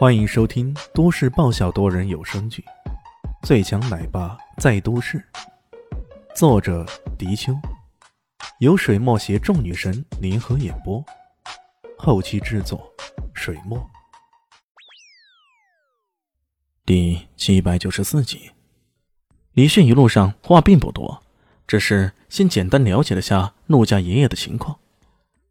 欢迎收听都市爆笑多人有声剧《最强奶爸在都市》，作者：迪秋，由水墨携众女神联合演播，后期制作：水墨。第七百九十四集，李迅一路上话并不多，只是先简单了解了下陆家爷爷的情况。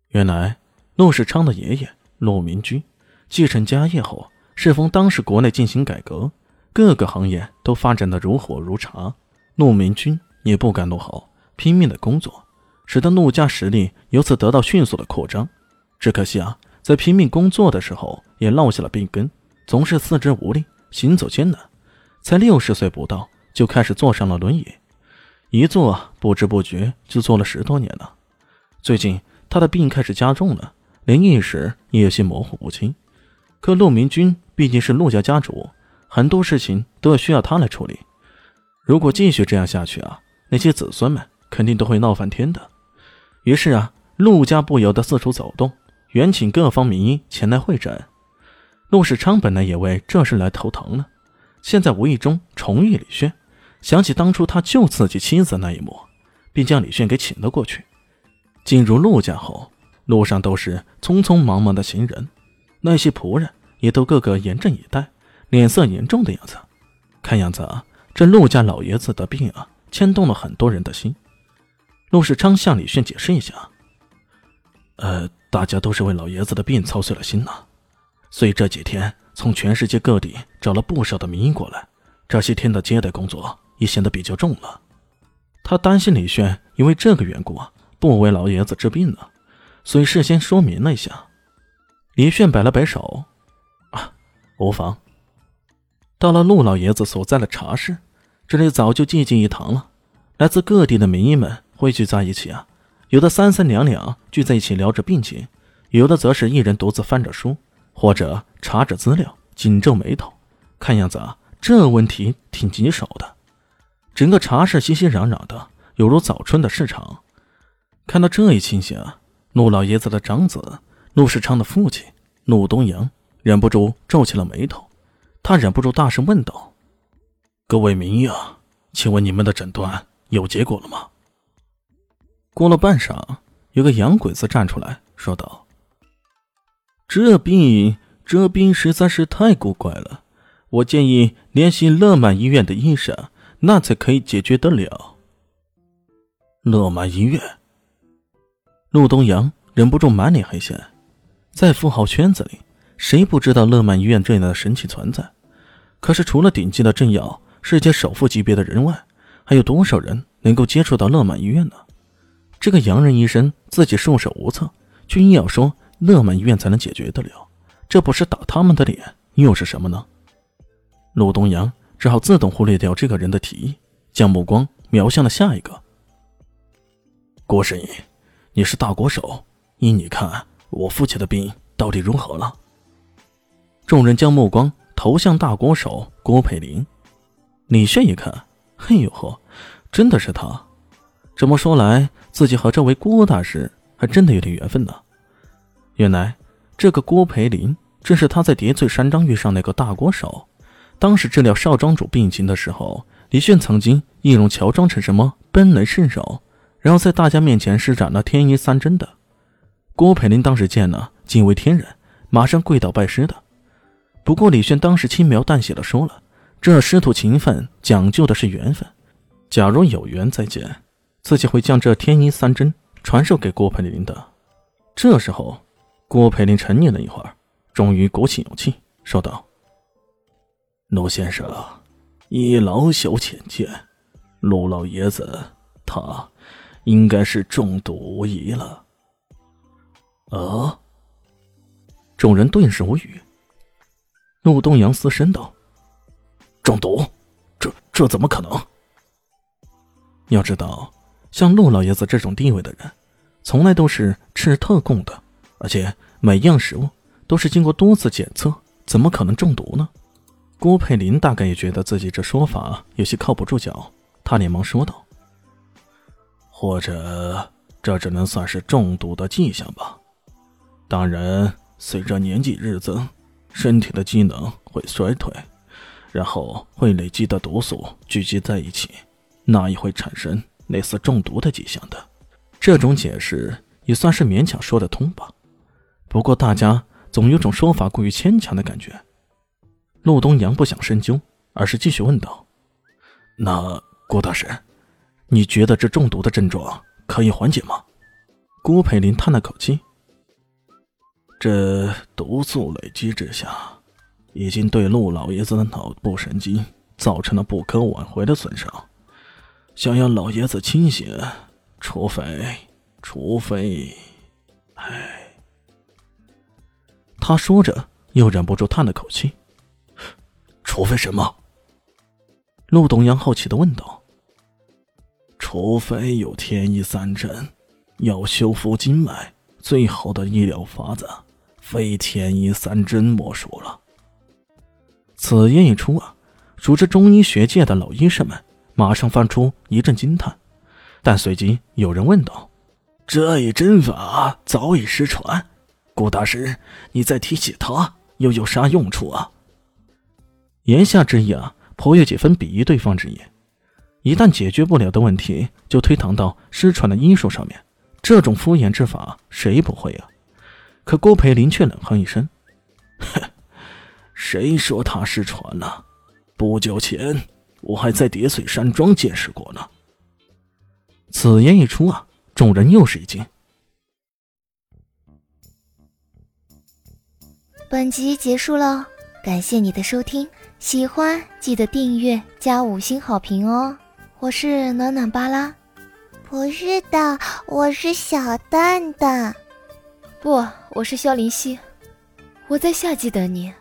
原来，陆世昌的爷爷陆明君继承家业后。适逢当时国内进行改革，各个行业都发展的如火如茶，陆明君也不甘落后，拼命的工作，使得陆家实力由此得到迅速的扩张。只可惜啊，在拼命工作的时候也落下了病根，总是四肢无力，行走艰难。才六十岁不到，就开始坐上了轮椅，一坐不知不觉就坐了十多年了。最近他的病开始加重了，连意识也有些模糊不清。可陆明君。毕竟是陆家家主，很多事情都要需要他来处理。如果继续这样下去啊，那些子孙们肯定都会闹翻天的。于是啊，陆家不由得四处走动，远请各方名医前来会诊。陆世昌本来也为这事来头疼了，现在无意中重遇李炫，想起当初他救自己妻子那一幕，便将李炫给请了过去。进入陆家后，路上都是匆匆忙忙的行人，那些仆人。也都个个严阵以待，脸色严重的样子。看样子啊，这陆家老爷子的病啊，牵动了很多人的心。陆世昌向李炫解释一下：“呃，大家都是为老爷子的病操碎了心呐。所以这几天从全世界各地找了不少的名医过来，这些天的接待工作也显得比较重了。他担心李炫因为这个缘故啊，不为老爷子治病呢，所以事先说明了一下。”李炫摆了摆手。无妨。到了陆老爷子所在的茶室，这里早就寂静一堂了。来自各地的名医们汇聚在一起啊，有的三三两两聚在一起聊着病情，有的则是一人独自翻着书，或者查着资料，紧皱眉头。看样子啊，这问题挺棘手的。整个茶室熙熙攘攘的，犹如早春的市场。看到这一情形啊，陆老爷子的长子陆世昌的父亲陆东阳。忍不住皱起了眉头，他忍不住大声问道：“各位名医啊，请问你们的诊断有结果了吗？”过了半晌，有个洋鬼子站出来说道：“这病，这病实在是太古怪了，我建议联系乐满医院的医生，那才可以解决得了。”乐满医院，陆东阳忍不住满脸黑线，在富豪圈子里。谁不知道乐满医院这样的神奇存在？可是除了顶级的政要、世界首富级别的人外，还有多少人能够接触到乐满医院呢？这个洋人医生自己束手无策，却硬要说乐满医院才能解决得了，这不是打他们的脸又是什么呢？陆东阳只好自动忽略掉这个人的提议，将目光瞄向了下一个。郭神医，你是大国手，依你看，我父亲的病到底如何了？众人将目光投向大国手郭培林，李炫一看，嘿呦呵，真的是他！这么说来，自己和这位郭大师还真的有点缘分呢。原来，这个郭培林正是他在叠翠山庄遇上那个大国手。当时治疗少庄主病情的时候，李炫曾经易容乔装成什么奔雷圣手，然后在大家面前施展了天衣三针的。郭培林当时见了，惊为天人，马上跪倒拜师的。不过李炫当时轻描淡写的说了：“这师徒情分讲究的是缘分，假如有缘再见，自己会将这天衣三针传授给郭培林的。”这时候，郭培林沉吟了一会儿，终于鼓起勇气说道：“陆先生，以老朽浅见，陆老爷子他应该是中毒无疑了。”啊！众人顿时无语。陆东阳嘶声道：“中毒？这这怎么可能？要知道，像陆老爷子这种地位的人，从来都是吃特供的，而且每样食物都是经过多次检测，怎么可能中毒呢？”郭佩林大概也觉得自己这说法有些靠不住脚，他连忙说道：“或者这只能算是中毒的迹象吧。当然，随着年纪日增。”身体的机能会衰退，然后会累积的毒素聚集在一起，那也会产生类似中毒的迹象的。这种解释也算是勉强说得通吧。不过大家总有种说法过于牵强的感觉。陆东阳不想深究，而是继续问道：“那郭大师，你觉得这中毒的症状可以缓解吗？”郭培林叹了口气：“这毒素累积之下，已经对陆老爷子的脑部神经造成了不可挽回的损伤。想要老爷子清醒，除非，除非……唉。”他说着，又忍不住叹了口气：“除非什么？”陆东阳好奇的问道：“除非有天医三针。”要修复经脉，最好的医疗法子，非天医三针莫属了。此言一出啊，熟知中医学界的老医生们马上发出一阵惊叹，但随即有人问道：“这一针法早已失传，顾大师，你再提起它又有啥用处啊？”言下之意啊，颇有几分鄙夷对方之意。一旦解决不了的问题，就推搪到失传的医术上面。这种敷衍之法，谁不会啊？可郭培林却冷哼一声：“哼，谁说他失传了？不久前我还在叠翠山庄见识过呢。”此言一出啊，众人又是一惊。本集结束了，感谢你的收听，喜欢记得订阅加五星好评哦！我是暖暖巴拉。不是的，我是小蛋蛋。不，我是萧林希。我在夏季等你。